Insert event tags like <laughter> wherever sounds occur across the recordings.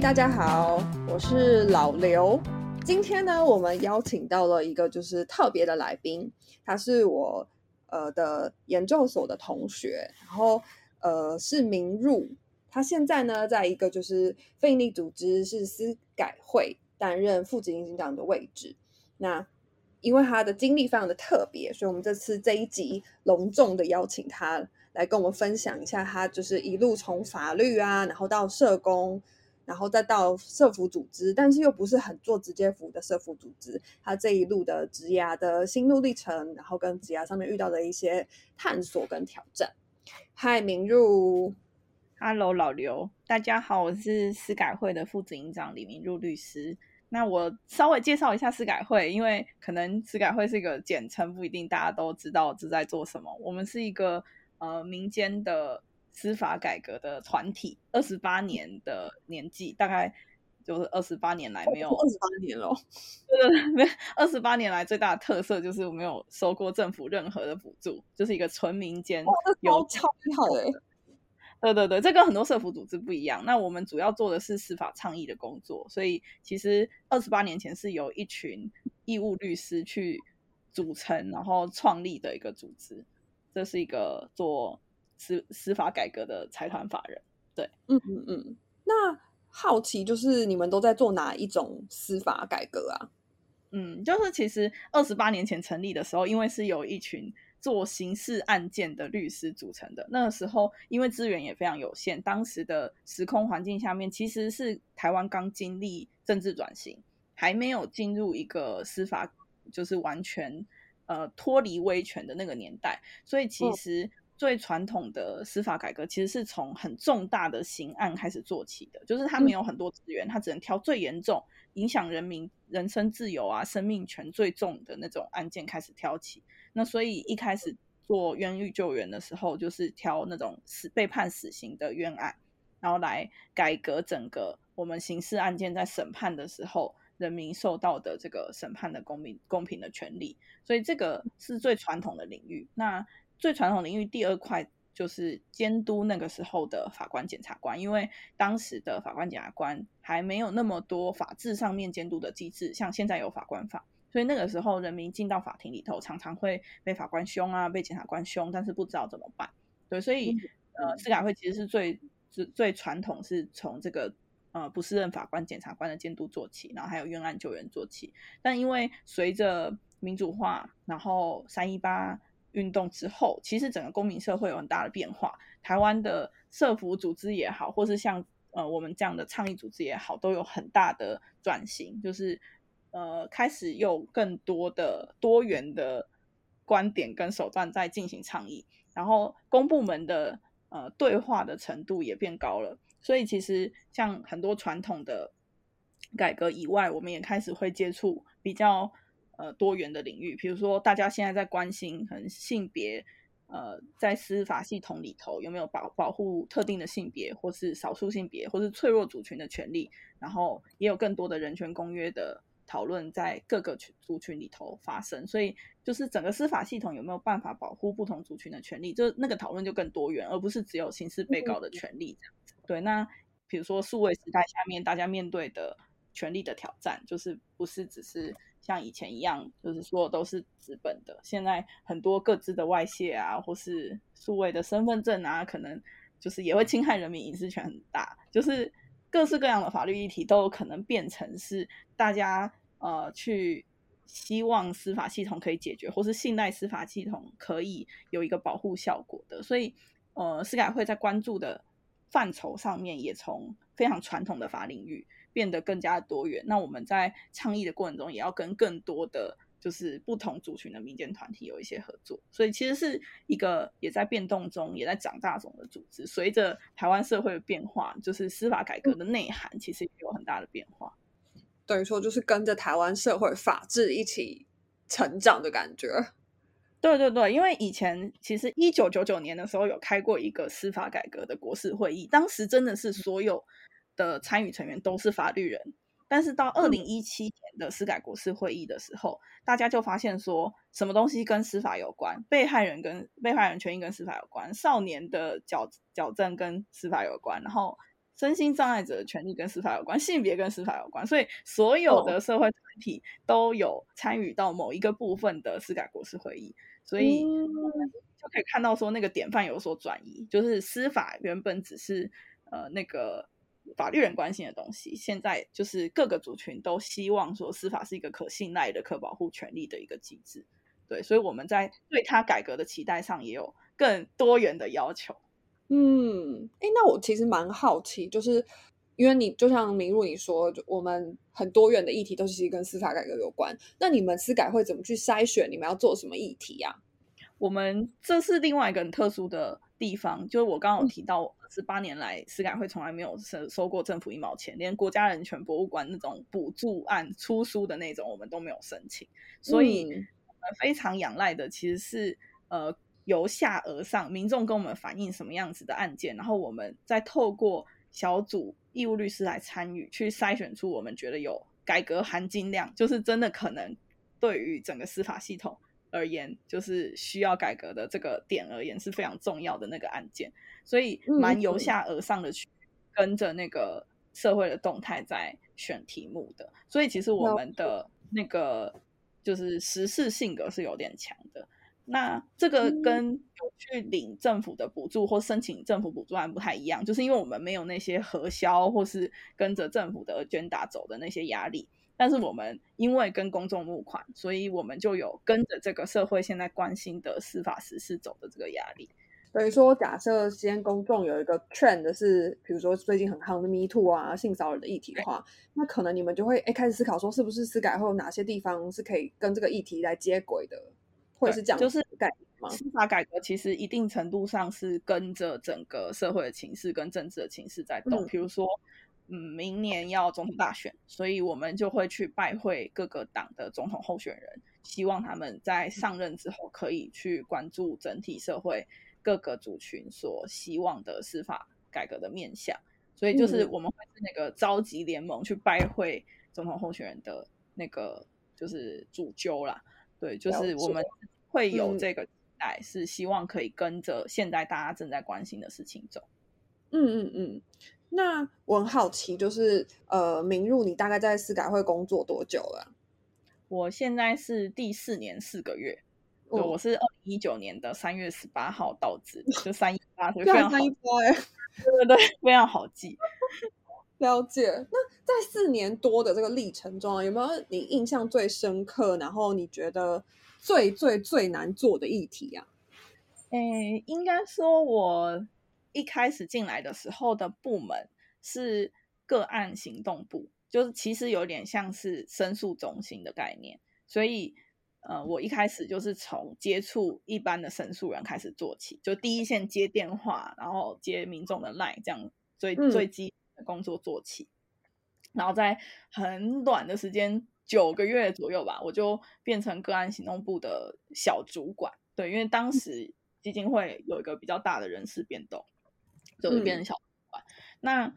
大家好，我是老刘。今天呢，我们邀请到了一个就是特别的来宾，他是我呃的研究所的同学，然后呃是明入，他现在呢在一个就是非营利组织是司改会担任副执行长的位置。那因为他的经历非常的特别，所以我们这次这一集隆重的邀请他来跟我们分享一下，他就是一路从法律啊，然后到社工。然后再到社服组织，但是又不是很做直接服务的社服组织，他这一路的职涯的心路历程，然后跟职涯上面遇到的一些探索跟挑战。嗨，明入，Hello，老刘，大家好，我是司改会的副执行长李明入律师。那我稍微介绍一下司改会，因为可能司改会是一个简称，不一定大家都知道是在做什么。我们是一个呃民间的。司法改革的团体，二十八年的年纪，大概就是二十八年来没有二十八年了，<laughs> 对没二十八年来最大的特色就是我没有收过政府任何的补助，就是一个纯民间，有超好哎，对对对，这跟很多社福组织不一样。那我们主要做的是司法倡议的工作，所以其实二十八年前是由一群义务律师去组成，然后创立的一个组织，这是一个做。司司法改革的财团法人，对，嗯嗯嗯。那好奇就是你们都在做哪一种司法改革啊？嗯，就是其实二十八年前成立的时候，因为是有一群做刑事案件的律师组成的。那个时候因为资源也非常有限，当时的时空环境下面，其实是台湾刚经历政治转型，还没有进入一个司法就是完全呃脱离威权的那个年代，所以其实。最传统的司法改革其实是从很重大的刑案开始做起的，就是他没有很多资源，他只能挑最严重、影响人民人身自由啊、生命权最重的那种案件开始挑起。那所以一开始做冤狱救援的时候，就是挑那种死被判死刑的冤案，然后来改革整个我们刑事案件在审判的时候，人民受到的这个审判的公平公平的权利。所以这个是最传统的领域。那最传统领域第二块就是监督那个时候的法官、检察官，因为当时的法官、检察官还没有那么多法制上面监督的机制，像现在有法官法，所以那个时候人民进到法庭里头，常常会被法官凶啊，被检察官凶，但是不知道怎么办。对，所以呃，司改会其实是最最最传统，是从这个呃不适任法官、检察官的监督做起，然后还有冤案救援做起。但因为随着民主化，然后三一八。运动之后，其实整个公民社会有很大的变化。台湾的社服组织也好，或是像呃我们这样的倡议组织也好，都有很大的转型，就是呃开始有更多的多元的观点跟手段在进行倡议，然后公部门的呃对话的程度也变高了。所以其实像很多传统的改革以外，我们也开始会接触比较。呃，多元的领域，比如说大家现在在关心，可能性别，呃，在司法系统里头有没有保保护特定的性别，或是少数性别，或是脆弱族群的权利，然后也有更多的人权公约的讨论在各个群族群里头发生，所以就是整个司法系统有没有办法保护不同族群的权利，就那个讨论就更多元，而不是只有刑事被告的权利这样子。对，那比如说数位时代下面大家面对的权利的挑战，就是不是只是。像以前一样，就是说都是纸本的。现在很多各自的外泄啊，或是数位的身份证啊，可能就是也会侵害人民隐私权很大。就是各式各样的法律议题都有可能变成是大家呃去希望司法系统可以解决，或是信赖司法系统可以有一个保护效果的。所以呃，司改会在关注的范畴上面，也从非常传统的法领域。变得更加多元。那我们在倡议的过程中，也要跟更多的就是不同族群的民间团体有一些合作。所以其实是一个也在变动中、也在长大中的组织。随着台湾社会的变化，就是司法改革的内涵其实也有很大的变化。等于说，就是跟着台湾社会法治一起成长的感觉。对对对，因为以前其实一九九九年的时候有开过一个司法改革的国事会议，当时真的是所有。的参与成员都是法律人，但是到二零一七年的司改国事会议的时候，大家就发现说，什么东西跟司法有关？被害人跟被害人权益跟司法有关，少年的矫矫正跟司法有关，然后身心障碍者的权利跟司法有关，性别跟司法有关，所以所有的社会团体都有参与到某一个部分的司改国事会议，所以就可以看到说那个典范有所转移，就是司法原本只是呃那个法律人关心的东西，现在就是各个族群都希望说司法是一个可信赖的、可保护权利的一个机制。对，所以我们在对它改革的期待上也有更多元的要求。嗯，哎，那我其实蛮好奇，就是因为你就像明如你说，我们很多元的议题都是其实跟司法改革有关。那你们司改会怎么去筛选你们要做什么议题呀？我们这是另外一个很特殊的地方，就是我刚刚有提到，十八年来司改会从来没有收收过政府一毛钱，连国家人权博物馆那种补助案出书的那种，我们都没有申请，所以我们非常仰赖的其实是呃。由下而上，民众跟我们反映什么样子的案件，然后我们再透过小组义务律师来参与，去筛选出我们觉得有改革含金量，就是真的可能对于整个司法系统而言，就是需要改革的这个点而言是非常重要的那个案件，所以蛮由下而上的去跟着那个社会的动态在选题目的，所以其实我们的那个就是时事性格是有点强的。那这个跟去领政府的补助或申请政府补助案不太一样，就是因为我们没有那些核销或是跟着政府的捐打走的那些压力，但是我们因为跟公众募款，所以我们就有跟着这个社会现在关心的司法实事走的这个压力。等于说，假设今天公众有一个 trend 是，比如说最近很夯的 Me Too 啊、性骚扰的议题的话，那可能你们就会哎开始思考说，是不是司改会有哪些地方是可以跟这个议题来接轨的？或者是这样，就是改司法改革，其实一定程度上是跟着整个社会的情势跟政治的情势在动。比如说，嗯，明年要总统大选，所以我们就会去拜会各个党的总统候选人，希望他们在上任之后可以去关注整体社会各个族群所希望的司法改革的面向。所以就是我们会是那个召集联盟去拜会总统候选人的那个就是主揪啦。对，就是我们会有这个期待，是希望可以跟着现在大家正在关心的事情走。嗯嗯嗯。那我很好奇，就是呃，明入你大概在司改会工作多久了？我现在是第四年四个月。对，我是二零一九年的三月十八号到职，就三一八，非常三一八哎，对对对，非常好记。<laughs> 了解。那在四年多的这个历程中啊，有没有你印象最深刻，然后你觉得最最最难做的议题啊？诶，应该说，我一开始进来的时候的部门是个案行动部，就是其实有点像是申诉中心的概念，所以呃，我一开始就是从接触一般的申诉人开始做起，就第一线接电话，然后接民众的 line，这样最最基的。工作做起，然后在很短的时间，九个月左右吧，我就变成个案行动部的小主管。对，因为当时基金会有一个比较大的人事变动，就是变成小主管。那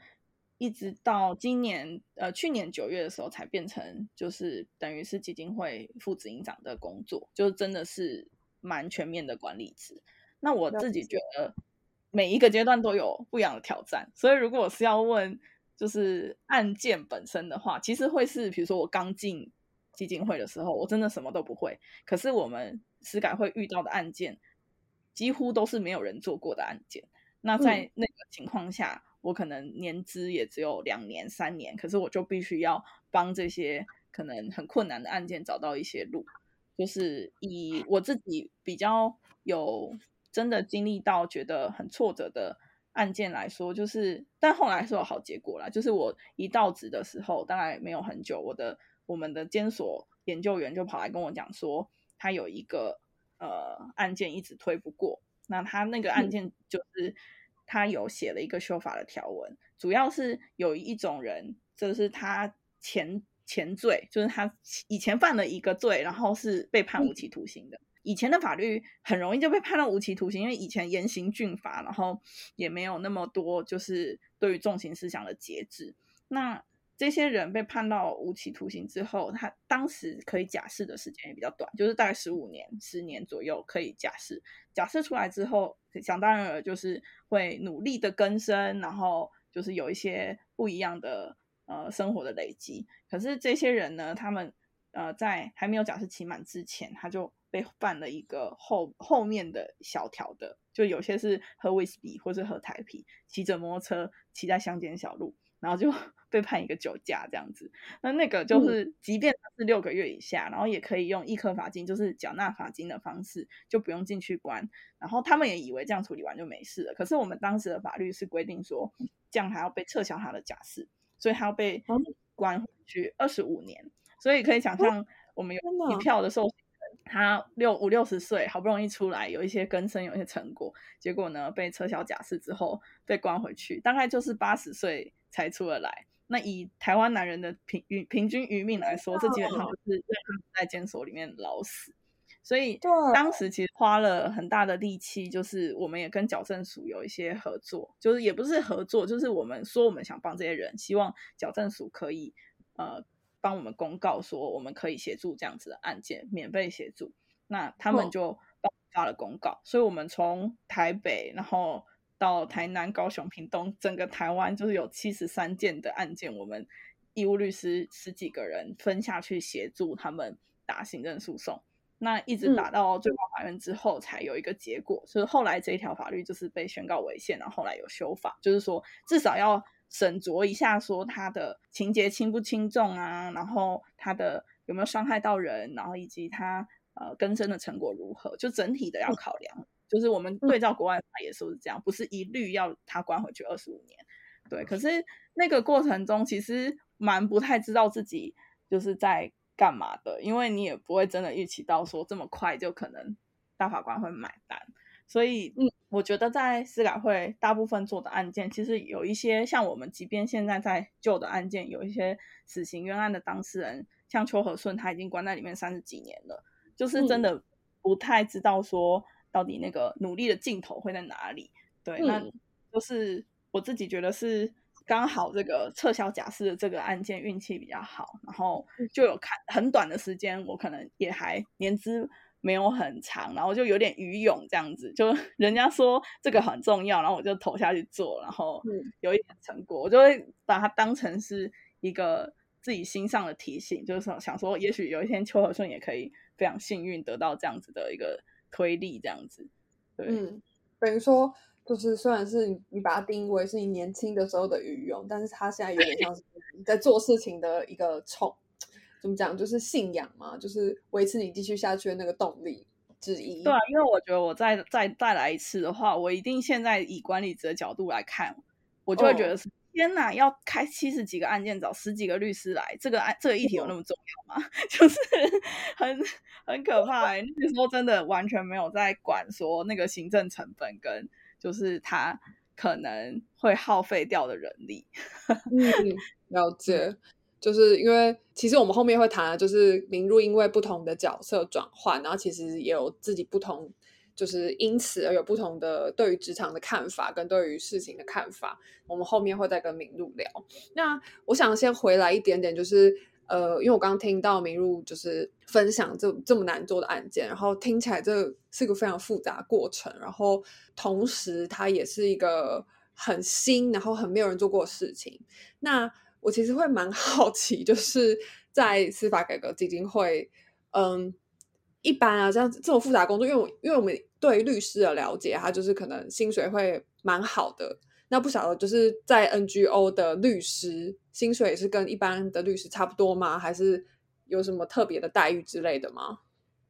一直到今年，呃，去年九月的时候，才变成就是等于是基金会副执行长的工作，就是真的是蛮全面的管理职。那我自己觉得。每一个阶段都有不一样的挑战，所以如果我是要问，就是案件本身的话，其实会是，比如说我刚进基金会的时候，我真的什么都不会。可是我们司改会遇到的案件，几乎都是没有人做过的案件。那在那个情况下，我可能年资也只有两年、三年，可是我就必须要帮这些可能很困难的案件找到一些路，就是以我自己比较有。真的经历到觉得很挫折的案件来说，就是，但后来是有好结果啦。就是我一到职的时候，大概没有很久，我的我们的监所研究员就跑来跟我讲说，他有一个呃案件一直推不过。那他那个案件就是他有写了一个修法的条文，主要是有一种人，就是他前前罪，就是他以前犯了一个罪，然后是被判无期徒刑的。以前的法律很容易就被判到无期徒刑，因为以前严刑峻法，然后也没有那么多就是对于重刑思想的节制。那这些人被判到无期徒刑之后，他当时可以假释的时间也比较短，就是大概十五年、十年左右可以假释。假释出来之后，想当然了，就是会努力的更生，然后就是有一些不一样的呃生活的累积。可是这些人呢，他们呃在还没有假释期满之前，他就被犯了一个后后面的小条的，就有些是喝威士忌或是喝台啤，骑着摩托车骑在乡间小路。然后就被判一个酒驾这样子，那那个就是，即便是六个月以下，然后也可以用一颗罚金，就是缴纳罚金的方式，就不用进去关。然后他们也以为这样处理完就没事了。可是我们当时的法律是规定说，这样还要被撤销他的假释，所以他要被关回去二十五年。所以可以想象，我们有一票的受。他六五六十岁，好不容易出来，有一些更生，有一些成果，结果呢被撤销假释之后被关回去，大概就是八十岁才出得来。那以台湾男人的平余平均余命来说，这基本上就是让他们在监所里面老死。所以当时其实花了很大的力气，就是我们也跟矫正署有一些合作，就是也不是合作，就是我们说我们想帮这些人，希望矫正署可以呃。帮我们公告说我们可以协助这样子的案件，免费协助。那他们就发了公告，所以我们从台北，然后到台南、高雄、屏东，整个台湾就是有七十三件的案件，我们义务律师十几个人分下去协助他们打行政诉讼。那一直打到最高法院之后，才有一个结果，就是后来这一条法律就是被宣告违宪，然后后来有修法，就是说至少要。审酌一下，说他的情节轻不轻重啊，然后他的有没有伤害到人，然后以及他呃更生的成果如何，就整体的要考量。就是我们对照国外法也是这样，不是一律要他关回去二十五年。对，可是那个过程中其实蛮不太知道自己就是在干嘛的，因为你也不会真的预期到说这么快就可能大法官会买单。所以，嗯，我觉得在司改会大部分做的案件，其实有一些像我们，即便现在在旧的案件，有一些死刑冤案的当事人，像邱和顺，他已经关在里面三十几年了，就是真的不太知道说到底那个努力的尽头会在哪里。对，那就是我自己觉得是刚好这个撤销假释的这个案件运气比较好，然后就有看很短的时间，我可能也还年资。没有很长，然后就有点余勇这样子，就 <laughs> 人家说这个很重要，然后我就投下去做，然后有一点成果，我就会把它当成是一个自己心上的提醒，就是说想说，也许有一天邱和顺也可以非常幸运得到这样子的一个推力，这样子。对，嗯，等于说就是虽然是你把它定义为是你年轻的时候的余勇，但是他现在有点像是你在做事情的一个冲。怎么讲？就是信仰嘛，就是维持你继续下去的那个动力之一。对啊，因为我觉得我再再再来一次的话，我一定现在以管理者的角度来看，我就会觉得是天哪，要开七十几个案件，找十几个律师来，这个案这个议题有那么重要吗？<laughs> 就是很很可怕。那时候真的完全没有在管说那个行政成本跟就是他可能会耗费掉的人力。嗯，了 <laughs> 解。就是因为其实我们后面会谈的，就是明入因为不同的角色转换，然后其实也有自己不同，就是因此而有不同的对于职场的看法跟对于事情的看法。我们后面会再跟明露聊。那我想先回来一点点，就是呃，因为我刚刚听到明露就是分享这这么难做的案件，然后听起来这是一个非常复杂过程，然后同时它也是一个很新，然后很没有人做过的事情。那我其实会蛮 <laughs> 好奇，就是在司法改革基金会，嗯，一般啊，这样这种复杂工作，因为我因为我们对律师的了解，他就是可能薪水会蛮好的。那不晓得就是在 NGO 的律师薪水也是跟一般的律师差不多吗？还是有什么特别的待遇之类的吗？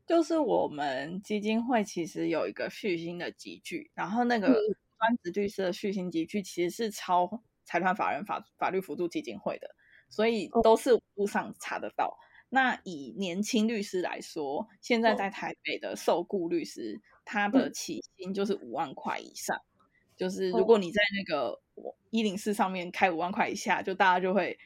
就是我们基金会其实有一个续薪的集聚，然后那个专职律师的续薪集聚其实是超。财团法人法法律辅助基金会的，所以都是网络上查得到。那以年轻律师来说，现在在台北的受雇律师，他的起薪就是五万块以上。就是如果你在那个一零四上面开五万块以下，就大家就会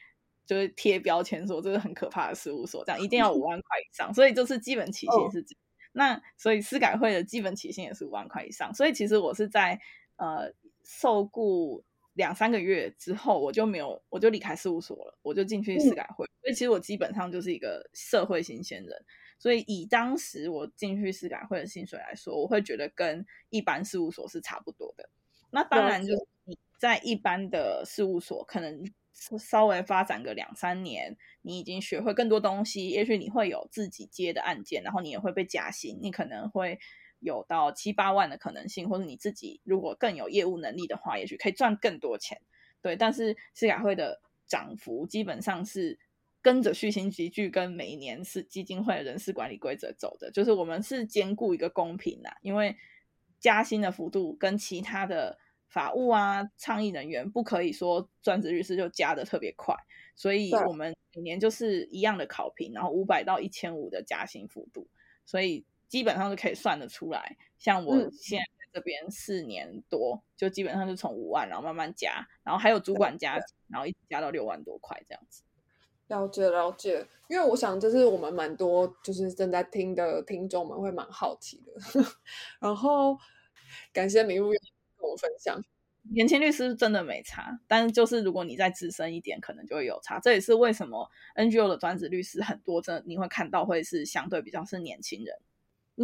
就是贴标签说这是很可怕的事务所，这样一定要五万块以上。所以就是基本起薪是这样。那所以司改会的基本起薪也是五万块以上。所以其实我是在呃受雇。两三个月之后，我就没有，我就离开事务所了，我就进去司改会。所以其实我基本上就是一个社会新鲜人。所以以当时我进去司改会的薪水来说，我会觉得跟一般事务所是差不多的。那当然就是你在一般的事务所，可能稍微发展个两三年，你已经学会更多东西，也许你会有自己接的案件，然后你也会被加薪，你可能会有到七八万的可能性，或者你自己如果更有业务能力的话，也许可以赚更多钱。对，但是市改会的涨幅基本上是跟着续薪集聚跟每一年是基金会的人事管理规则走的，就是我们是兼顾一个公平呐，因为加薪的幅度跟其他的。法务啊，倡议人员不可以说专职律师就加的特别快，所以我们每年就是一样的考评，然后五百到一千五的加薪幅度，所以基本上是可以算得出来。像我现在这边四年多，就基本上是从五万，然后慢慢加，然后还有主管加，然后一直加到六万多块这样子。了解了解，因为我想这是我们蛮多就是正在听的听众们会蛮好奇的，<laughs> 然后感谢明路。跟我分享，年轻律师真的没差，但是就是如果你再资深一点，可能就会有差。这也是为什么 NGO 的专职律师很多，真的你会看到会是相对比较是年轻人。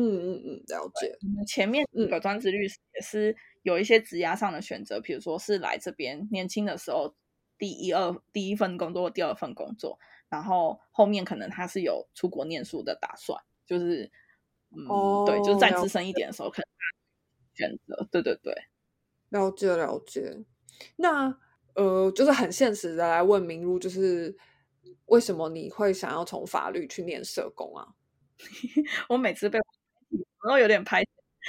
嗯嗯嗯，了解。前面几个专职律师也是有一些职涯上的选择，比如说是来这边年轻的时候第一二第一份工作，第二份工作，然后后面可能他是有出国念书的打算，就是嗯，对，就是再资深一点的时候可能选择，对对对。了解了解，那呃，就是很现实的来问明如，就是为什么你会想要从法律去念社工啊？<laughs> 我每次被我都有点拍，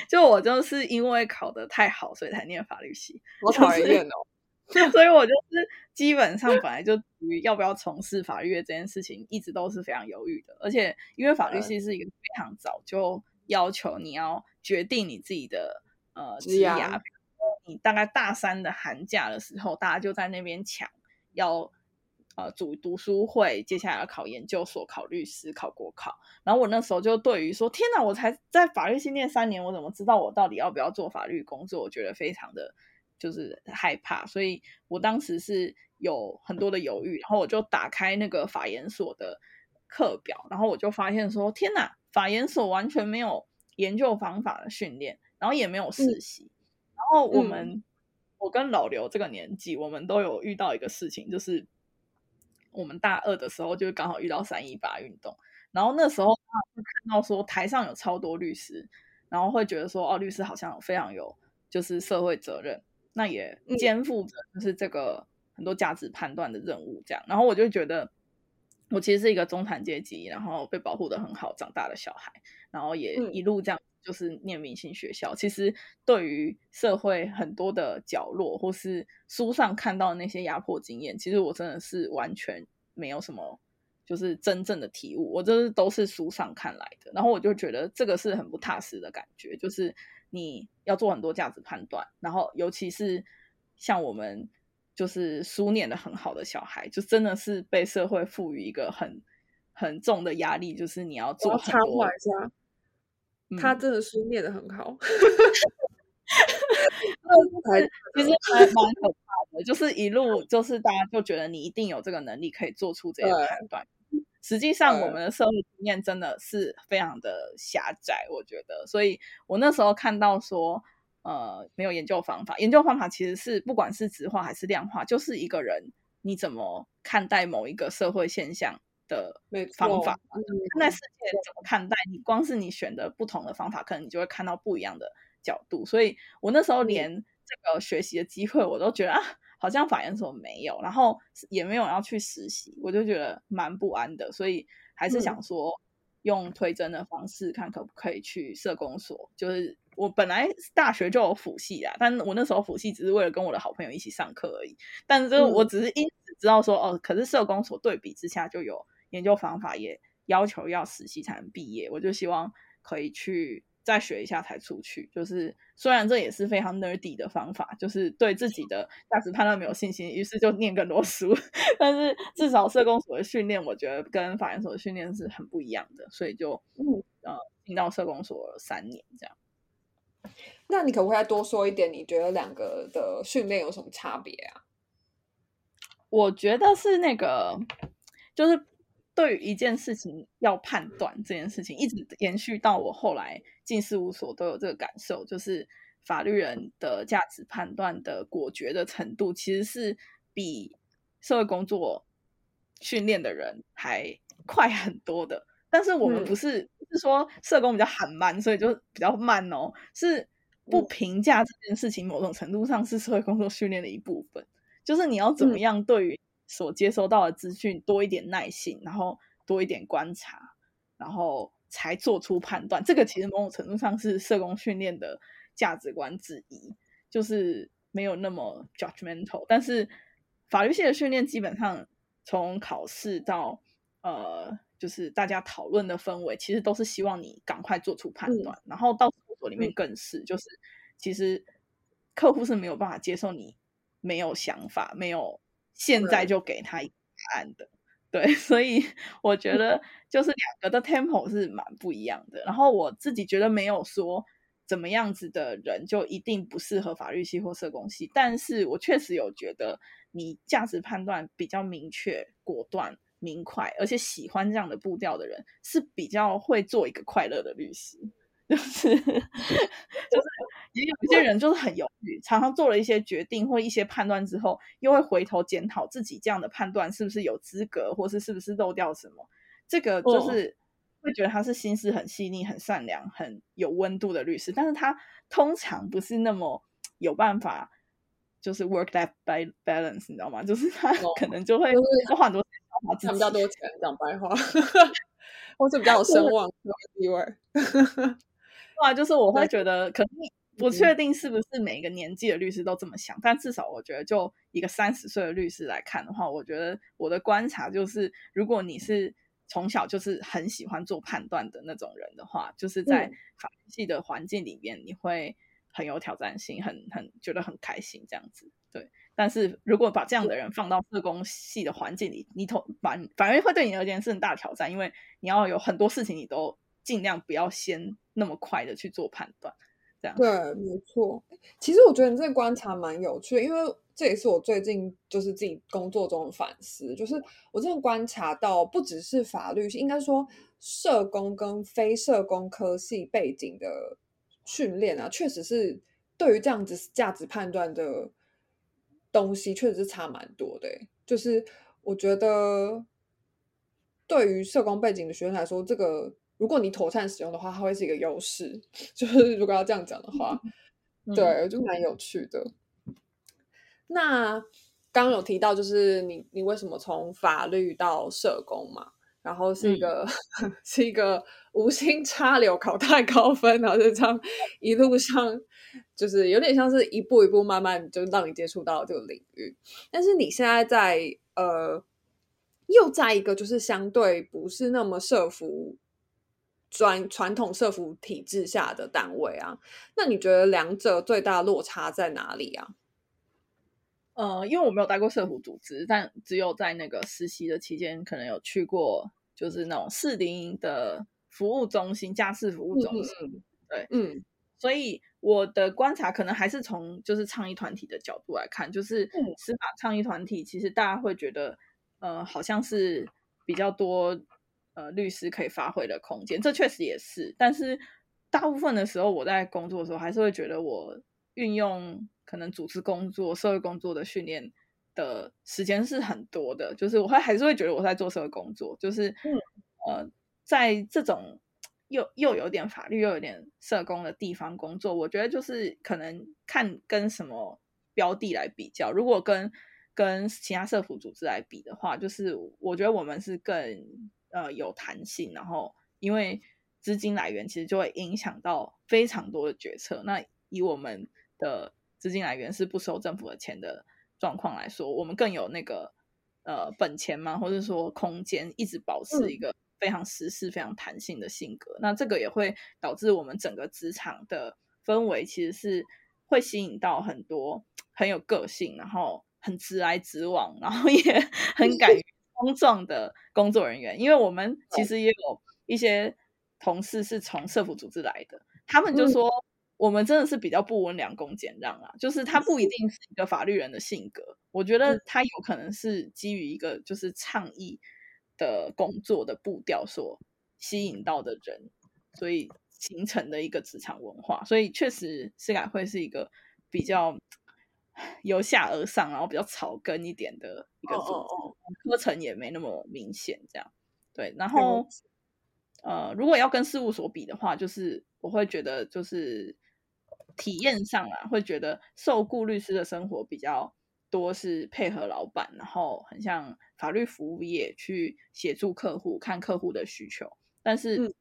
就我就是因为考的太好，所以才念法律系。我讨厌哦，所以我就是基本上本来就于要不要从事法律这件事情，一直都是非常犹豫的。而且因为法律系是一个非常早就要求你要决定你自己的呃职业。你大概大三的寒假的时候，大家就在那边抢，要呃组读书会，接下来要考研究所、考律师、考国考。然后我那时候就对于说，天哪，我才在法律系念三年，我怎么知道我到底要不要做法律工作？我觉得非常的就是害怕，所以我当时是有很多的犹豫。然后我就打开那个法研所的课表，然后我就发现说，天哪，法研所完全没有研究方法的训练，然后也没有实习。然后我们，我跟老刘这个年纪，我们都有遇到一个事情，就是我们大二的时候，就刚好遇到三一八运动。然后那时候会看到说台上有超多律师，然后会觉得说，哦，律师好像非常有就是社会责任，那也肩负着就是这个很多价值判断的任务。这样，然后我就觉得，我其实是一个中产阶级，然后被保护的很好长大的小孩，然后也一路这样。就是念明星学校，其实对于社会很多的角落，或是书上看到的那些压迫经验，其实我真的是完全没有什么，就是真正的体悟，我这是都是书上看来的。然后我就觉得这个是很不踏实的感觉，就是你要做很多价值判断，然后尤其是像我们就是书念的很好的小孩，就真的是被社会赋予一个很很重的压力，就是你要做很多。他真的书念的很好，<laughs> <laughs> 其实还蛮可怕的，就是一路就是大家就觉得你一定有这个能力可以做出这些判断，实际上我们的社会经验真的是非常的狭窄，我觉得，所以我那时候看到说，呃，没有研究方法，研究方法其实是不管是直化还是量化，就是一个人你怎么看待某一个社会现象。的方法，看待世界怎么看待？你光是你选的不同的方法，可能你就会看到不一样的角度。所以我那时候连这个学习的机会，我都觉得啊，好像法研所没有，然后也没有要去实习，我就觉得蛮不安的。所以还是想说用推甄的方式，看可不可以去社工所。就是我本来大学就有辅系啊，但我那时候辅系只是为了跟我的好朋友一起上课而已。但是我只是因此知道说，哦，可是社工所对比之下就有。研究方法也要求要实习才能毕业，我就希望可以去再学一下才出去。就是虽然这也是非常 nerdy 的方法，就是对自己的价值判断没有信心，于是就念更多书。<laughs> 但是至少社工所的训练，我觉得跟法研所的训练是很不一样的，所以就呃进到社工所三年这样。那你可不可以再多说一点？你觉得两个的训练有什么差别啊？我觉得是那个，就是。对于一件事情要判断这件事情，一直延续到我后来进事务所都有这个感受，就是法律人的价值判断的果决的程度，其实是比社会工作训练的人还快很多的。但是我们不是不是说社工比较缓慢，所以就比较慢哦，是不评价这件事情，某种程度上是社会工作训练的一部分。就是你要怎么样对于所接收到的资讯多一点耐心，然后多一点观察，然后才做出判断。这个其实某种程度上是社工训练的价值观之一，就是没有那么 judgmental。但是法律系的训练基本上从考试到呃，就是大家讨论的氛围，其实都是希望你赶快做出判断。然后到厕所里面更是，就是其实客户是没有办法接受你。没有想法，没有现在就给他一个答案的，对，<laughs> 所以我觉 <laughs> 得就是两个的 tempo 是蛮不一样的。然后我自己觉得没有说怎么样子的人就一定不适合法律系或社工系，但是我确实有觉得你价值判断比较明确、果断、明快，而且喜欢这样的步调的人是比较会做一个快乐的律师。就是就是，也有一些人就是很犹豫，常常做了一些决定或一些判断之后，又会回头检讨自己这样的判断是不是有资格，或是是不是漏掉什么。这个就是会觉得他是心思很细腻、很善良、很有温度的律师，但是他通常不是那么有办法，就是 work that balance，你知道吗？就是他可能就会花很多钱，比较多钱，讲白话，<laughs> 或者比较有声望、有地位。啊，就是我会觉得，可能不确定是不是每个年纪的律师都这么想，但至少我觉得，就一个三十岁的律师来看的话，我觉得我的观察就是，如果你是从小就是很喜欢做判断的那种人的话，就是在法律系的环境里面，你会很有挑战性，很很觉得很开心这样子。对，但是如果把这样的人放到社工系的环境里，你同反反而会对你而言是很大挑战，因为你要有很多事情你都。尽量不要先那么快的去做判断，这样对，没错。其实我觉得你这个观察蛮有趣，因为这也是我最近就是自己工作中的反思，就是我真的观察到，不只是法律系，应该说社工跟非社工科系背景的训练啊，确实是对于这样子价值判断的东西，确实是差蛮多的。就是我觉得对于社工背景的学生来说，这个。如果你妥善使用的话，它会是一个优势。<laughs> 就是如果要这样讲的话，对，就蛮有趣的。那刚刚有提到，就是你你为什么从法律到社工嘛？然后是一个 <laughs> 是一个无心插柳考太高分，然后就这样一路上就是有点像是一步一步慢慢就让你接触到这个领域。但是你现在在呃，又在一个就是相对不是那么社服。专传统社服体制下的单位啊，那你觉得两者最大落差在哪里啊？呃，因为我没有待过社服组织，但只有在那个实习的期间，可能有去过，就是那种适龄的服务中心、家事服务中心。对，嗯，所以我的观察可能还是从就是倡议团体的角度来看，就是司法倡议团体，其实大家会觉得，呃，好像是比较多。呃，律师可以发挥的空间，这确实也是。但是大部分的时候，我在工作的时候，还是会觉得我运用可能组织工作、社会工作的训练的时间是很多的。就是我会还是会觉得我在做社会工作，就是呃，在这种又又有点法律又有点社工的地方工作，我觉得就是可能看跟什么标的来比较。如果跟跟其他社服组织来比的话，就是我觉得我们是更。呃，有弹性，然后因为资金来源其实就会影响到非常多的决策。那以我们的资金来源是不收政府的钱的状况来说，我们更有那个呃本钱嘛，或者说空间，一直保持一个非常实事、非常弹性的性格。那这个也会导致我们整个职场的氛围其实是会吸引到很多很有个性，然后很直来直往，然后也 <laughs> 很敢于。<laughs> 冲撞的工作人员，因为我们其实也有一些同事是从社服组织来的，他们就说我们真的是比较不温良恭俭让啊，就是他不一定是一个法律人的性格，我觉得他有可能是基于一个就是倡议的工作的步调所吸引到的人，所以形成的一个职场文化，所以确实司改会是一个比较由下而上，然后比较草根一点的一个组织，课程也没那么明显，这样。对。然后呃，如果要跟事务所比的话，就是我会觉得就是体验上啊，会觉得受雇律师的生活比较多是配合老板，然后很像法律服务业去协助客户看客户的需求，但是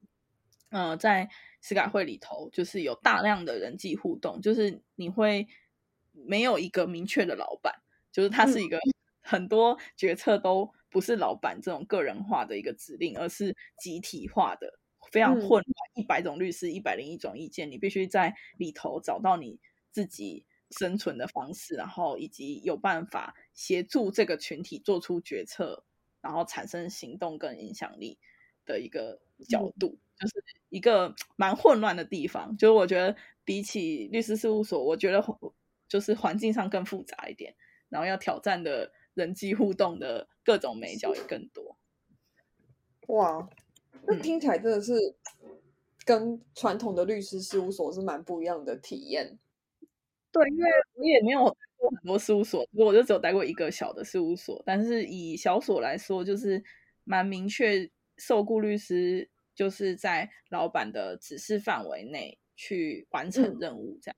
呃，在司改会里头，就是有大量的人际互动，就是你会没有一个明确的老板，就是他是一个很多决策都不是老板这种个人化的一个指令，而是集体化的，非常混乱，一百种律师，一百零一种意见，你必须在里头找到你自己生存的方式，然后以及有办法协助这个群体做出决策，然后产生行动跟影响力的一个角度。就是一个蛮混乱的地方，就是我觉得比起律师事务所，我觉得就是环境上更复杂一点，然后要挑战的人际互动的各种美角也更多。哇，那听起来真的是跟传统的律师事务所是蛮不一样的体验。对，因为我也没有待过很多事务所，我就只有待过一个小的事务所，但是以小所来说，就是蛮明确受雇律师。就是在老板的指示范围内去完成任务，这样。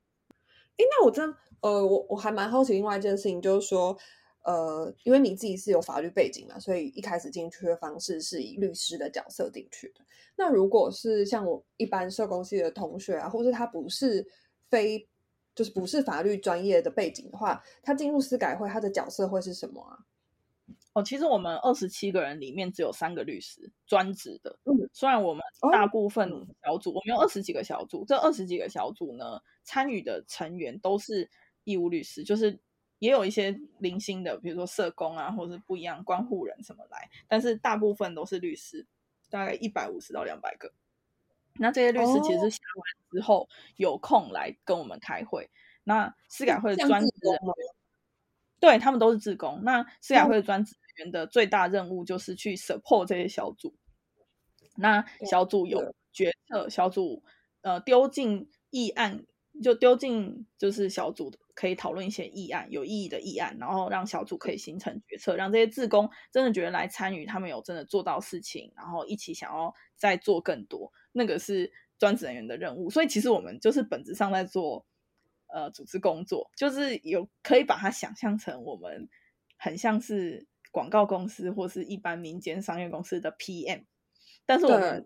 哎，那我真呃，我我还蛮好奇另外一件事情，就是说，呃，因为你自己是有法律背景嘛，所以一开始进去的方式是以律师的角色进去的。那如果是像我一般社工系的同学啊，或者他不是非就是不是法律专业的背景的话，他进入司改会，他的角色会是什么啊？哦，其实我们二十七个人里面只有三个律师专职的。嗯，虽然我们大部分小组，我们有二十几个小组，这二十几个小组呢，参与的成员都是义务律师，就是也有一些零星的，比如说社工啊，或者是不一样关护人什么来，但是大部分都是律师，大概一百五十到两百个。那这些律师其实下完之后有空来跟我们开会。那司改会的专职人对他们都是自工。那司改会的专职员。的最大任务就是去 support 这些小组，那小组有决策，小组呃丢进议案，就丢进就是小组可以讨论一些议案，有意义的议案，然后让小组可以形成决策，让这些自工真的觉得来参与，他们有真的做到事情，然后一起想要再做更多，那个是专职人员的任务。所以其实我们就是本质上在做呃组织工作，就是有可以把它想象成我们很像是。广告公司或是一般民间商业公司的 PM，但是我们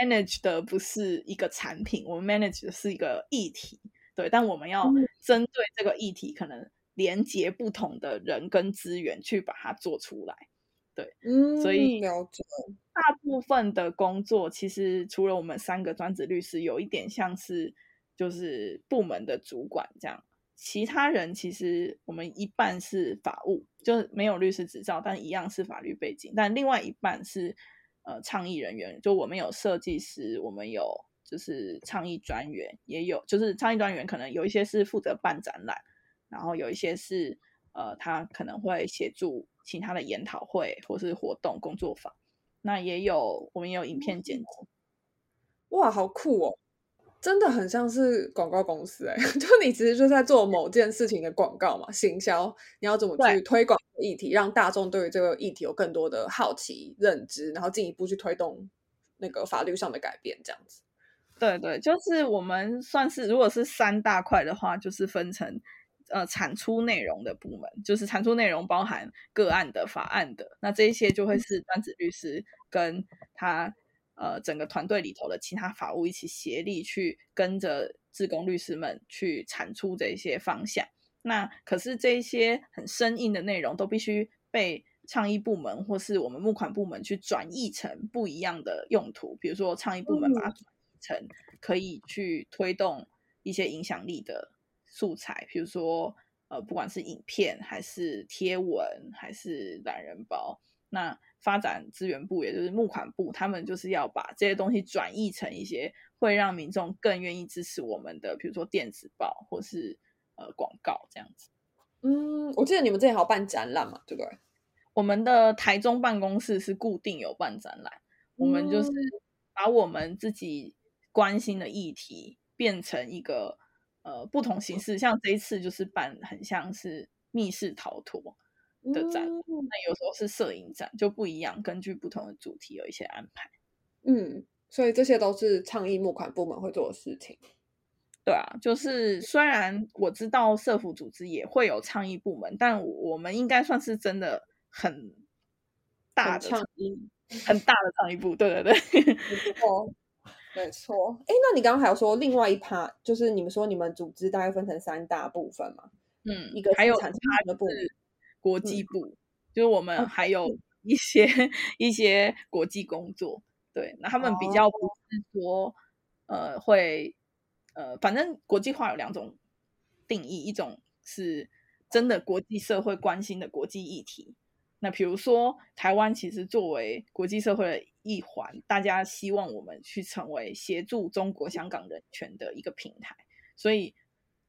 manage 的不是一个产品，我们 manage 的是一个议题，对，但我们要针对这个议题，可能连接不同的人跟资源去把它做出来，对，嗯，所以了解。大部分的工作其实除了我们三个专职律师，有一点像是就是部门的主管这样。其他人其实我们一半是法务，就是没有律师执照，但一样是法律背景。但另外一半是呃倡议人员，就我们有设计师，我们有就是倡议专员，也有就是倡议专员，可能有一些是负责办展览，然后有一些是呃他可能会协助其他的研讨会或是活动工作坊。那也有我们也有影片剪辑，哇，好酷哦！真的很像是广告公司哎，<laughs> 就你其实就在做某件事情的广告嘛，行销，你要怎么去推广议题，让大众对于这个议题有更多的好奇认知，然后进一步去推动那个法律上的改变，这样子。对对，就是我们算是如果是三大块的话，就是分成呃产出内容的部门，就是产出内容包含个案的、法案的，那这一些就会是专职律师跟他。呃，整个团队里头的其他法务一起协力去跟着自工律师们去产出这些方向。那可是这些很生硬的内容都必须被倡议部门或是我们募款部门去转译成不一样的用途。比如说，倡议部门把它转译成可以去推动一些影响力的素材，比如说呃，不管是影片还是贴文还是懒人包，那。发展资源部，也就是募款部，他们就是要把这些东西转译成一些会让民众更愿意支持我们的，比如说电子报或是呃广告这样子。嗯，我记得你们之前还有办展览嘛，对不对？我们的台中办公室是固定有办展览，我们就是把我们自己关心的议题变成一个呃不同形式，像这一次就是办很像是密室逃脱的展，那有时候是摄影展，就不一样，根据不同的主题有一些安排。嗯，所以这些都是倡议募款部门会做的事情。对啊，就是虽然我知道社服组织也会有倡议部门，但我们应该算是真的很大的倡议，很大的倡议部。对对对，没错，没错。哎，那你刚刚还有说另外一趴，就是你们说你们组织大概分成三大部分嘛？嗯，一个还有产的部是国际部，就是我们还有一些一些国际工作。对，那他们比较不是说呃会。呃，反正国际化有两种定义，一种是真的国际社会关心的国际议题。那比如说，台湾其实作为国际社会的一环，大家希望我们去成为协助中国香港人权的一个平台，所以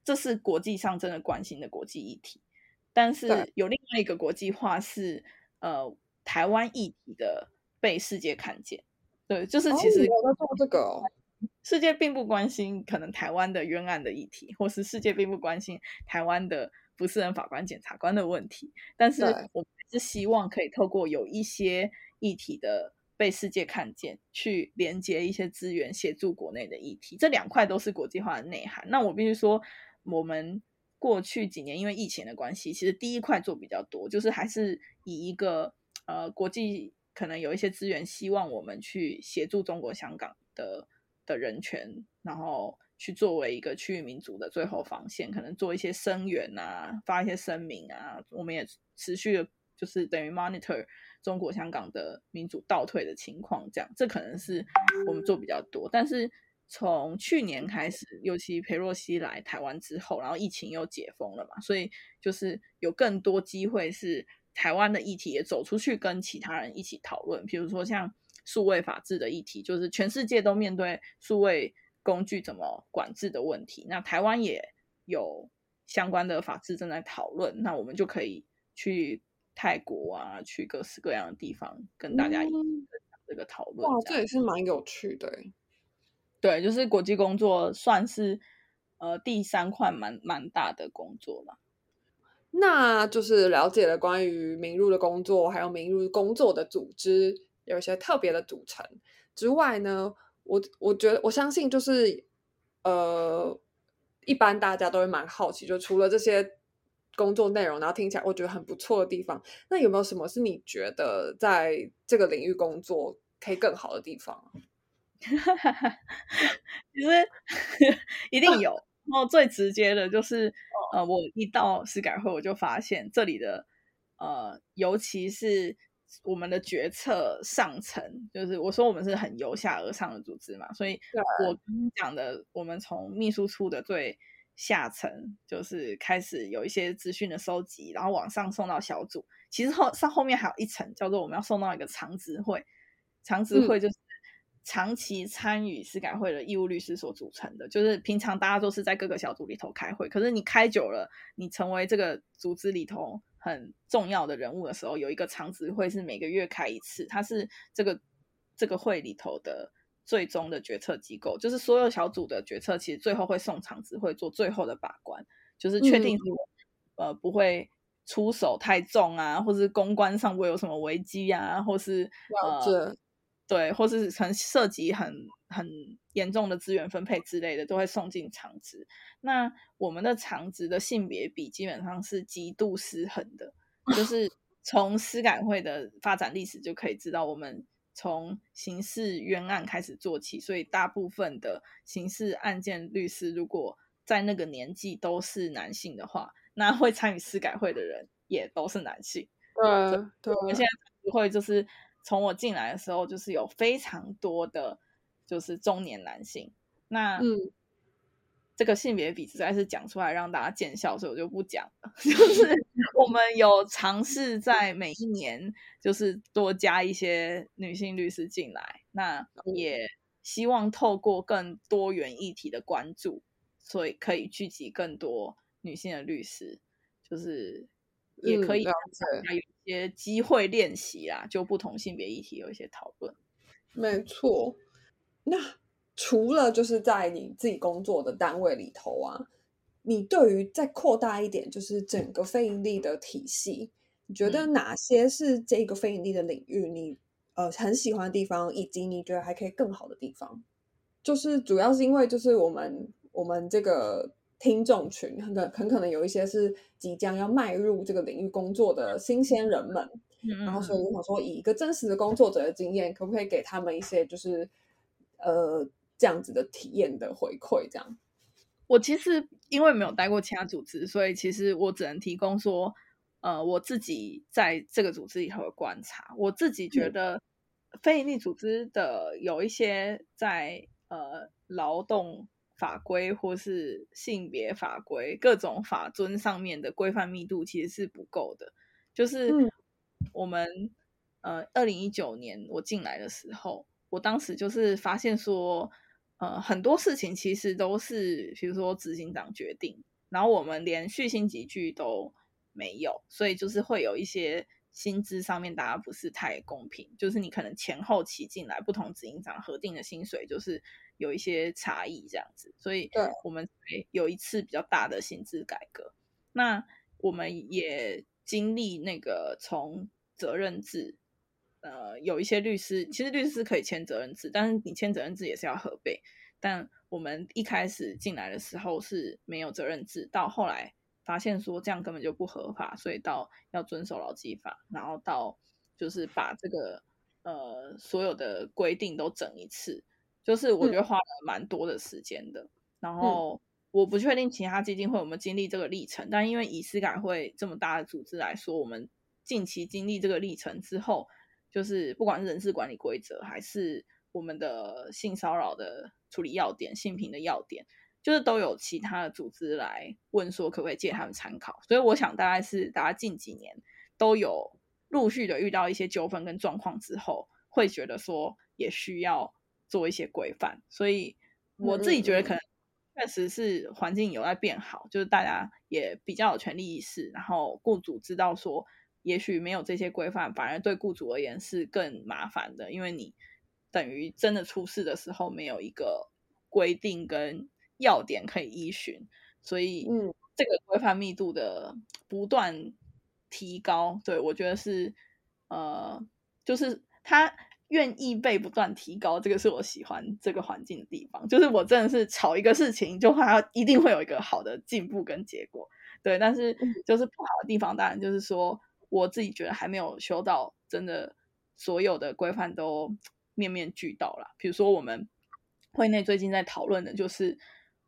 这是国际上真的关心的国际议题。但是有另外一个国际化是呃台湾议题的被世界看见。对，就是其实我在做这个。世界并不关心可能台湾的冤案的议题，或是世界并不关心台湾的不是人法官、检察官的问题。但是，我们是希望可以透过有一些议题的被世界看见，去连接一些资源，协助国内的议题。这两块都是国际化的内涵。那我必须说，我们过去几年因为疫情的关系，其实第一块做比较多，就是还是以一个呃国际可能有一些资源，希望我们去协助中国香港的。的人权，然后去作为一个区域民主的最后防线，可能做一些声援啊，发一些声明啊。我们也持续的，就是等于 monitor 中国香港的民主倒退的情况，这样这可能是我们做比较多。但是从去年开始，尤其裴若曦来台湾之后，然后疫情又解封了嘛，所以就是有更多机会是台湾的议题也走出去，跟其他人一起讨论，比如说像。数位法治的议题，就是全世界都面对数位工具怎么管制的问题。那台湾也有相关的法制正在讨论，那我们就可以去泰国啊，去各式各样的地方跟大家一起这个讨论。哇，这也是蛮有趣的。对，就是国际工作算是呃第三块蛮蛮大的工作了。那就是了解了关于明入的工作，还有明入工作的组织。有一些特别的组成之外呢，我我觉得我相信就是呃，一般大家都会蛮好奇，就除了这些工作内容，然后听起来我觉得很不错的地方，那有没有什么是你觉得在这个领域工作可以更好的地方？<laughs> 其实 <laughs> 一定有，然后最直接的就是呃，我一到市改会，我就发现这里的呃，尤其是。我们的决策上层，就是我说我们是很由下而上的组织嘛，所以我跟你讲的，我们从秘书处的最下层，就是开始有一些资讯的收集，然后往上送到小组。其实后上后面还有一层，叫做我们要送到一个常执会，常执会就是长期参与司改会的义务律师所组成的，就是平常大家都是在各个小组里头开会，可是你开久了，你成为这个组织里头。很重要的人物的时候，有一个常执会是每个月开一次，它是这个这个会里头的最终的决策机构，就是所有小组的决策，其实最后会送常执会做最后的把关，就是确定说呃不会出手太重啊，或是公关上不会有什么危机啊，或是呃对，或是曾涉及很很严重的资源分配之类的，都会送进长职。那我们的长职的性别比基本上是极度失衡的，就 <laughs> 是从司改会的发展历史就可以知道，我们从刑事冤案开始做起，所以大部分的刑事案件律师如果在那个年纪都是男性的话，那会参与司改会的人也都是男性。对，对，我们现在不会就是从我进来的时候，就是有非常多的，就是中年男性。那嗯。这个性别比实在是讲出来让大家见笑，所以我就不讲了。<laughs> 就是我们有尝试在每一年，就是多加一些女性律师进来，那也希望透过更多元议题的关注，所以可以聚集更多女性的律师，就是也可以有一些机会练习啦，就不同性别议题有一些讨论。没错，那。除了就是在你自己工作的单位里头啊，你对于再扩大一点，就是整个非盈利的体系，你觉得哪些是这个非盈利的领域你呃很喜欢的地方，以及你觉得还可以更好的地方？就是主要是因为就是我们我们这个听众群很可很可能有一些是即将要迈入这个领域工作的新鲜人们，然后所以我想说，以一个真实的工作者的经验，可不可以给他们一些就是呃这样子的体验的回馈？这样，我其实因为没有待过其他组织，所以其实我只能提供说，呃，我自己在这个组织里头的观察，我自己觉得非营利组织的有一些在。呃，劳动法规或是性别法规各种法尊上面的规范密度其实是不够的。就是我们呃，二零一九年我进来的时候，我当时就是发现说，呃，很多事情其实都是，比如说执行长决定，然后我们连续薪集聚都没有，所以就是会有一些。薪资上面大家不是太公平，就是你可能前后期进来不同执行长核定的薪水，就是有一些差异这样子，所以我们有一次比较大的薪资改革。那我们也经历那个从责任制，呃，有一些律师其实律师可以签责任制，但是你签责任制也是要核备。但我们一开始进来的时候是没有责任制，到后来。发现说这样根本就不合法，所以到要遵守劳基法，然后到就是把这个呃所有的规定都整一次，就是我觉得花了蛮多的时间的。然后我不确定其他基金会有没有经历这个历程，但因为以司改会这么大的组织来说，我们近期经历这个历程之后，就是不管是人事管理规则，还是我们的性骚扰的处理要点、性平的要点。就是都有其他的组织来问说可不可以借他们参考，所以我想大概是大家近几年都有陆续的遇到一些纠纷跟状况之后，会觉得说也需要做一些规范，所以我自己觉得可能。确实是环境有在变好，就是大家也比较有权利意识，然后雇主知道说也许没有这些规范，反而对雇主而言是更麻烦的，因为你等于真的出事的时候没有一个规定跟。要点可以依循，所以嗯，这个规范密度的不断提高，对我觉得是呃，就是他愿意被不断提高，这个是我喜欢这个环境的地方。就是我真的是吵一个事情，就他一定会有一个好的进步跟结果，对。但是就是不好的地方，当然就是说我自己觉得还没有修到真的所有的规范都面面俱到了。比如说我们会内最近在讨论的就是。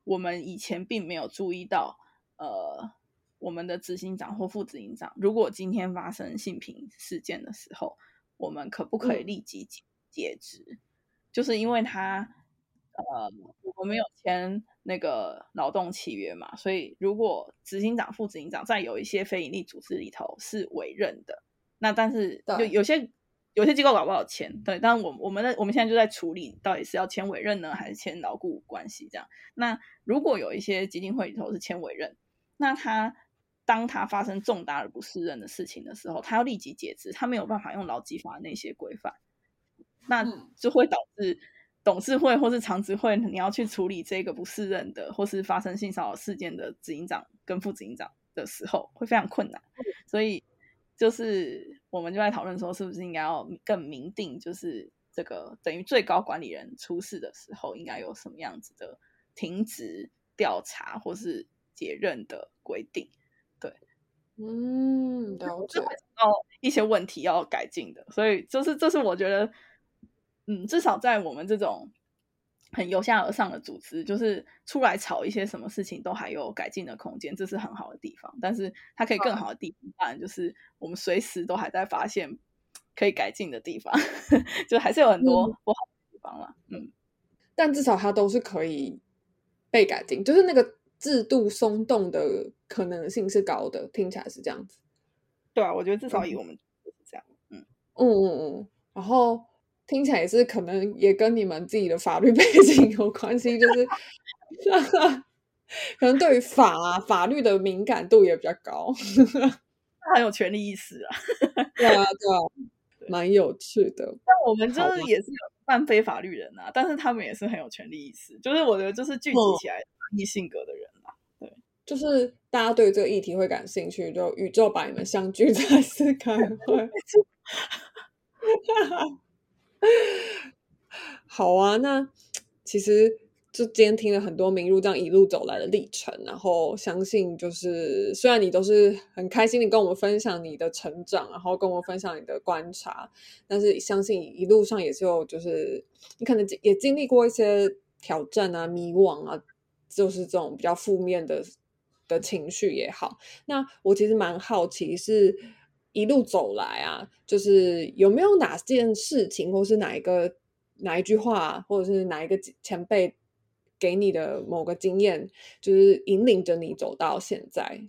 我们以前并没有注意到，呃，我们的执行长或副执行长，如果今天发生性平事件的时候，我们可不可以立即解职？就是因为他，呃，我们没有签那个劳动契约嘛，所以如果执行长、副执行长在有一些非营利组织里头是委任的，那但是就有些。有些机构搞不好签，对，但我我们的我们现在就在处理，到底是要签委任呢，还是签劳雇关系这样？那如果有一些基金会里头是签委任，那他当他发生重大而不适任的事情的时候，他要立即解职，他没有办法用劳基法那些规范，那就会导致董事会或是常执会，你要去处理这个不适任的或是发生性骚扰事件的执行长跟副执行长的时候，会非常困难，所以。就是，我们就在讨论说，是不是应该要更明定，就是这个等于最高管理人出事的时候，应该有什么样子的停职调查或是解任的规定？对，嗯，了解。哦，一些问题要改进的，所以就是这是我觉得，嗯，至少在我们这种。很由下而上的组织，就是出来吵一些什么事情都还有改进的空间，这是很好的地方。但是它可以更好的地方，当然就是我们随时都还在发现可以改进的地方，<laughs> 就还是有很多不好的地方了。嗯，但至少它都是可以被改进，就是那个制度松动的可能性是高的，听起来是这样子。对啊，我觉得至少以我们是这样。嗯嗯嗯嗯，然后。听起来也是可能也跟你们自己的法律 <laughs> 背景有关系，就是 <laughs> 可能对于法啊法律的敏感度也比较高，很有权利意识啊。<laughs> 对啊，对啊，蛮有趣的。但我们就是也是有半非法律人啊，但是他们也是很有权利意识，就是我觉得就是聚集起来异性格的人就是大家对这个议题会感兴趣，就宇宙把你们相聚在 <laughs> 斯凯会。好啊，那其实。就今天听了很多明路这样一路走来的历程，然后相信就是虽然你都是很开心的跟我们分享你的成长，然后跟我们分享你的观察，但是相信一路上也就就是你可能也经历过一些挑战啊、迷惘啊，就是这种比较负面的的情绪也好。那我其实蛮好奇，是一路走来啊，就是有没有哪件事情，或是哪一个哪一句话，或者是哪一个前辈。给你的某个经验，就是引领着你走到现在。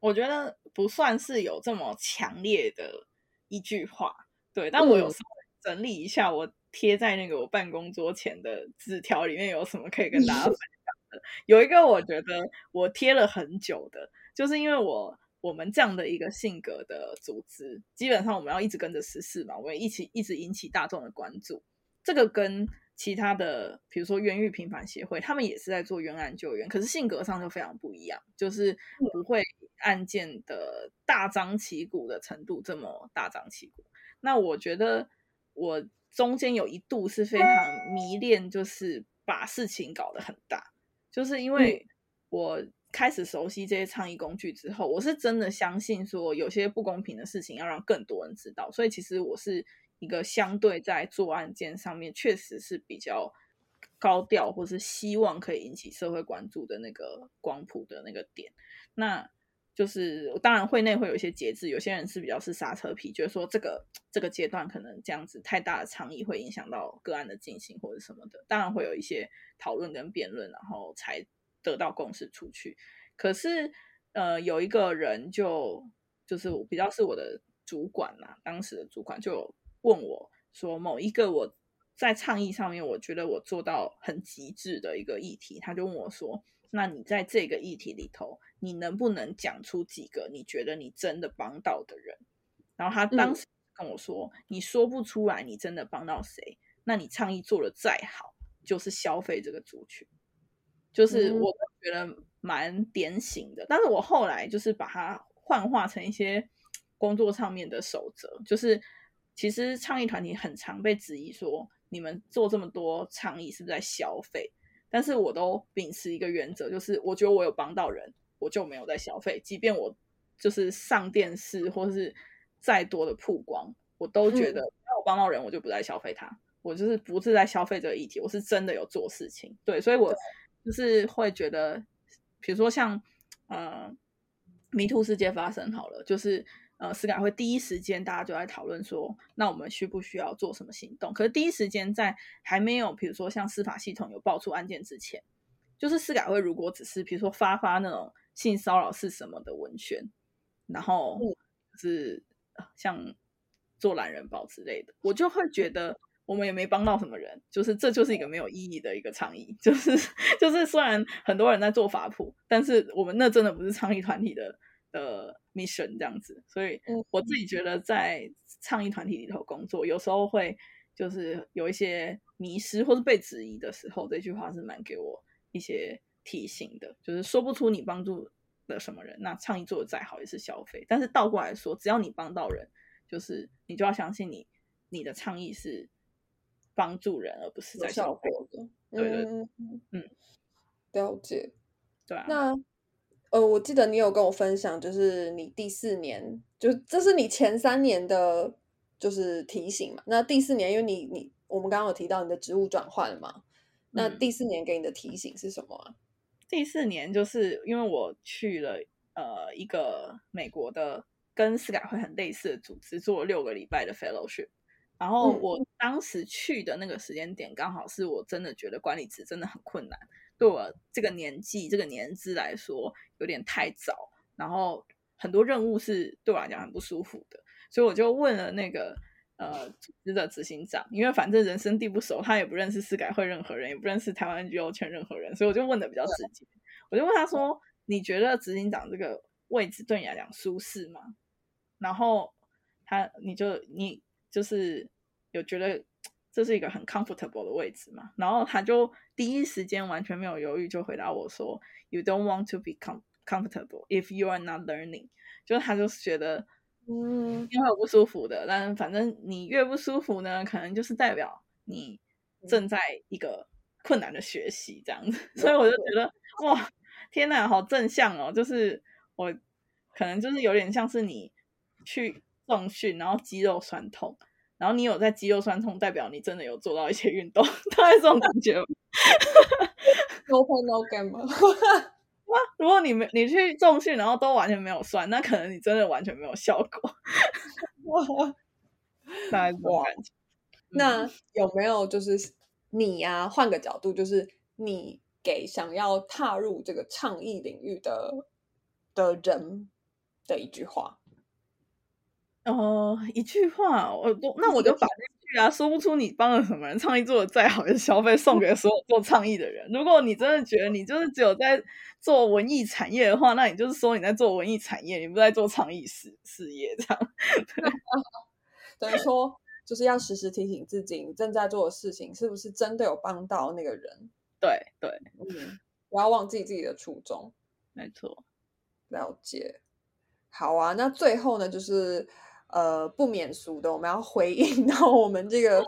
我觉得不算是有这么强烈的一句话，对。但我有时候整理一下，我贴在那个我办公桌前的纸条里面有什么可以跟大家分享的。有一个我觉得我贴了很久的，就是因为我我们这样的一个性格的组织，基本上我们要一直跟着时事嘛，我们一起一直引起大众的关注。这个跟其他的，比如说冤狱平反协会，他们也是在做冤案救援，可是性格上就非常不一样，就是不会案件的大张旗鼓的程度这么大张旗鼓。那我觉得我中间有一度是非常迷恋，就是把事情搞得很大，就是因为我开始熟悉这些倡议工具之后，我是真的相信说有些不公平的事情要让更多人知道，所以其实我是。一个相对在做案件上面确实是比较高调，或是希望可以引起社会关注的那个光谱的那个点，那就是当然会内会有一些节制，有些人是比较是刹车皮，就是说这个这个阶段可能这样子太大的倡议会影响到个案的进行或者什么的，当然会有一些讨论跟辩论，然后才得到共识出去。可是呃，有一个人就就是我比较是我的主管嘛，当时的主管就。问我说某一个我在倡议上面，我觉得我做到很极致的一个议题，他就问我说：“那你在这个议题里头，你能不能讲出几个你觉得你真的帮到的人？”然后他当时跟我说：“你说不出来，你真的帮到谁？那你倡议做的再好，就是消费这个族群。”就是我觉得蛮典型的，但是我后来就是把它幻化成一些工作上面的守则，就是。其实倡议团体很常被质疑说，你们做这么多倡议是不是在消费？但是我都秉持一个原则，就是我觉得我有帮到人，我就没有在消费。即便我就是上电视或是再多的曝光，我都觉得我帮到人，我就不再消费它。我就是不是在消费这个议题，我是真的有做事情。对，所以我就是会觉得，比如说像呃迷途世界发生好了，就是。呃，司改会第一时间大家就在讨论说，那我们需不需要做什么行动？可是第一时间在还没有，比如说像司法系统有爆出案件之前，就是司改会如果只是比如说发发那种性骚扰是什么的文宣，然后是像做懒人包之类的，我就会觉得我们也没帮到什么人，就是这就是一个没有意义的一个倡议，就是 <laughs> 就是虽然很多人在做法普，但是我们那真的不是倡议团体的。的 mission 这样子，所以我自己觉得在倡议团体里头工作，有时候会就是有一些迷失或是被质疑的时候，这句话是蛮给我一些提醒的，就是说不出你帮助了什么人，那倡议做的再好也是消费。但是倒过来说，只要你帮到人，就是你就要相信你你的倡议是帮助人，而不是在消费的。对对，嗯，了解。对啊，那。呃，我记得你有跟我分享，就是你第四年，就这是你前三年的，就是提醒嘛。那第四年，因为你你我们刚刚有提到你的职务转换嘛，那第四年给你的提醒是什么啊？第四年就是因为我去了呃一个美国的跟司改会很类似的组织，做了六个礼拜的 fellowship。然后我当时去的那个时间点，刚好是我真的觉得管理职真的很困难。对我这个年纪、这个年资来说，有点太早。然后很多任务是对我来讲很不舒服的，所以我就问了那个呃组织的执行长，因为反正人生地不熟，他也不认识市改会任何人，也不认识台湾 NGO 圈任何人，所以我就问的比较直接。我就问他说：“你觉得执行长这个位置对你来讲舒适吗？”然后他，你就你就是有觉得这是一个很 comfortable 的位置嘛。然后他就第一时间完全没有犹豫就回答我说：“You don't want to be com comfortable if you are not learning。”就是他就是觉得，嗯，因为有不舒服的，但反正你越不舒服呢，可能就是代表你正在一个困难的学习这样子。<laughs> 所以我就觉得，哇，天哪，好正向哦！就是我可能就是有点像是你去重训，然后肌肉酸痛。然后你有在肌肉酸痛，代表你真的有做到一些运动，<laughs> 大概这种感觉。No pain no gain 吗？哇，如果你没你去重训，然后都完全没有酸，那可能你真的完全没有效果。<laughs> 那有没有就是你呀？换个角度，就是你给想要踏入这个倡议领域的的人的一句话。哦，一句话，我都那我就把啊，说不出你帮了什么人，倡议做的再好的消费送给所有做倡议的人。如果你真的觉得你就是只有在做文艺产业的话，那你就是说你在做文艺产业，你不在做倡议事事业这样。<laughs> 等于说，就是要时时提醒自己，你正在做的事情是不是真的有帮到那个人？对对，嗯，不要忘记自己的初衷。没错，了解。好啊，那最后呢，就是。呃，不免俗的，我们要回应到我们这个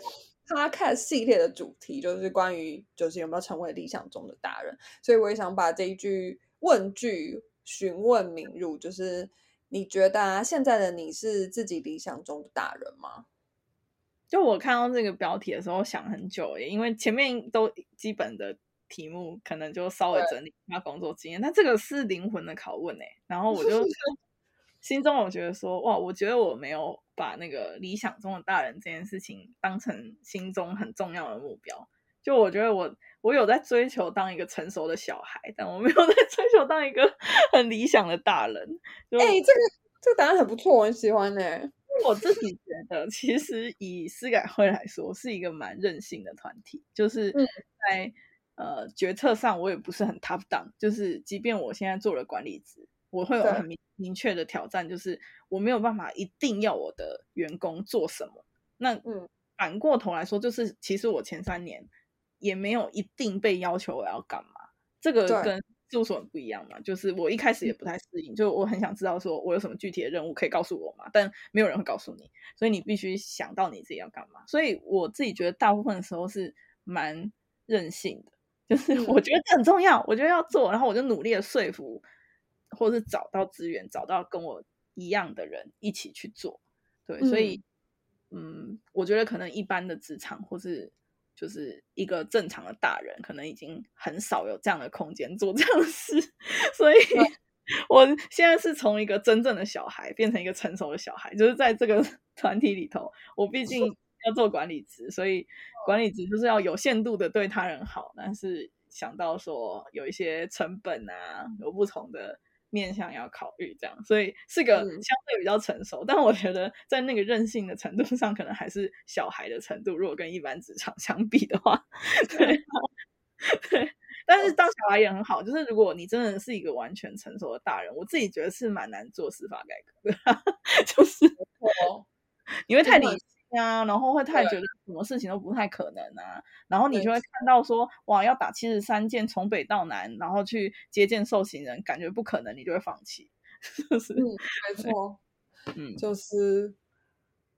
podcast 系列的主题，就是关于就是有没有成为理想中的大人。所以我也想把这一句问句询问敏入，就是你觉得现在的你是自己理想中的大人吗？就我看到这个标题的时候想很久耶，因为前面都基本的题目可能就稍微整理一下工作经验，但这个是灵魂的拷问哎，然后我就。<laughs> 心中我觉得说哇，我觉得我没有把那个理想中的大人这件事情当成心中很重要的目标。就我觉得我我有在追求当一个成熟的小孩，但我没有在追求当一个 <laughs> 很理想的大人。哎，这个这个答案很不错，我很喜欢呢。<laughs> 我自己觉得，其实以思改会来说，是一个蛮任性的团体，就是在呃决策上，我也不是很 top down。就是即便我现在做了管理职。我会有很明明确的挑战，就是我没有办法一定要我的员工做什么。那反过头来说，就是其实我前三年也没有一定被要求我要干嘛。这个跟事务所很不一样嘛，就是我一开始也不太适应，就我很想知道说我有什么具体的任务可以告诉我嘛，但没有人会告诉你，所以你必须想到你自己要干嘛。所以我自己觉得大部分的时候是蛮任性的，就是 <laughs> 我觉得这很重要，我觉得要做，然后我就努力的说服。或是找到资源，找到跟我一样的人一起去做，对，所以，嗯，我觉得可能一般的职场或是就是一个正常的大人，可能已经很少有这样的空间做这样的事，<laughs> 所以，我现在是从一个真正的小孩变成一个成熟的小孩，就是在这个 <laughs> 团体里头，我毕竟要做管理职，所以管理职就是要有限度的对他人好，但是想到说有一些成本啊，有不同的。面向要考虑这样，所以是个相对比较成熟，但我觉得在那个任性的程度上，可能还是小孩的程度。如果跟一般职场相比的话，对 <laughs> 对。但是当小孩也很好，就是如果你真的是一个完全成熟的大人，我自己觉得是蛮难做司法改革的，<laughs> 就是 <laughs> 你会太理。啊，然后会太觉得什么事情都不太可能啊，然后你就会。看到说，哇，要打七十三件从北到南，然后去接见受刑人，感觉不可能，你就会放弃。<laughs> 嗯，没错，嗯，就是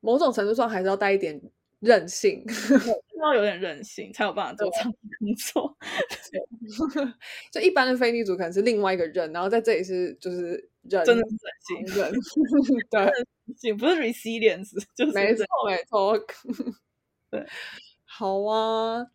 某种程度上还是要带一点任性，要有点任性才有办法做这工作。<laughs> <laughs> 就一般的非女主可能是另外一个人，然后在这里是就是人，真的是人性人，对。不是 resilience，就是没错没错。对，好啊，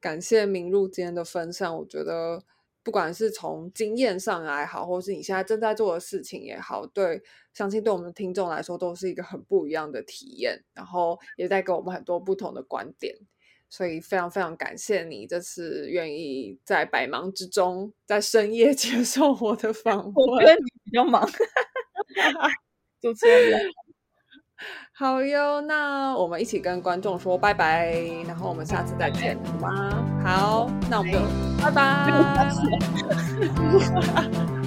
感谢明入今天的分享。我觉得不管是从经验上来好，或是你现在正在做的事情也好，对，相信对我们的听众来说都是一个很不一样的体验，然后也带给我们很多不同的观点。所以非常非常感谢你这次愿意在百忙之中，在深夜 <laughs> 接受我的访问。我觉得你比较忙。主持人，<laughs> 好哟，那我们一起跟观众说拜拜，然后我们下次再见，好吗？好，那我们就拜拜。<laughs>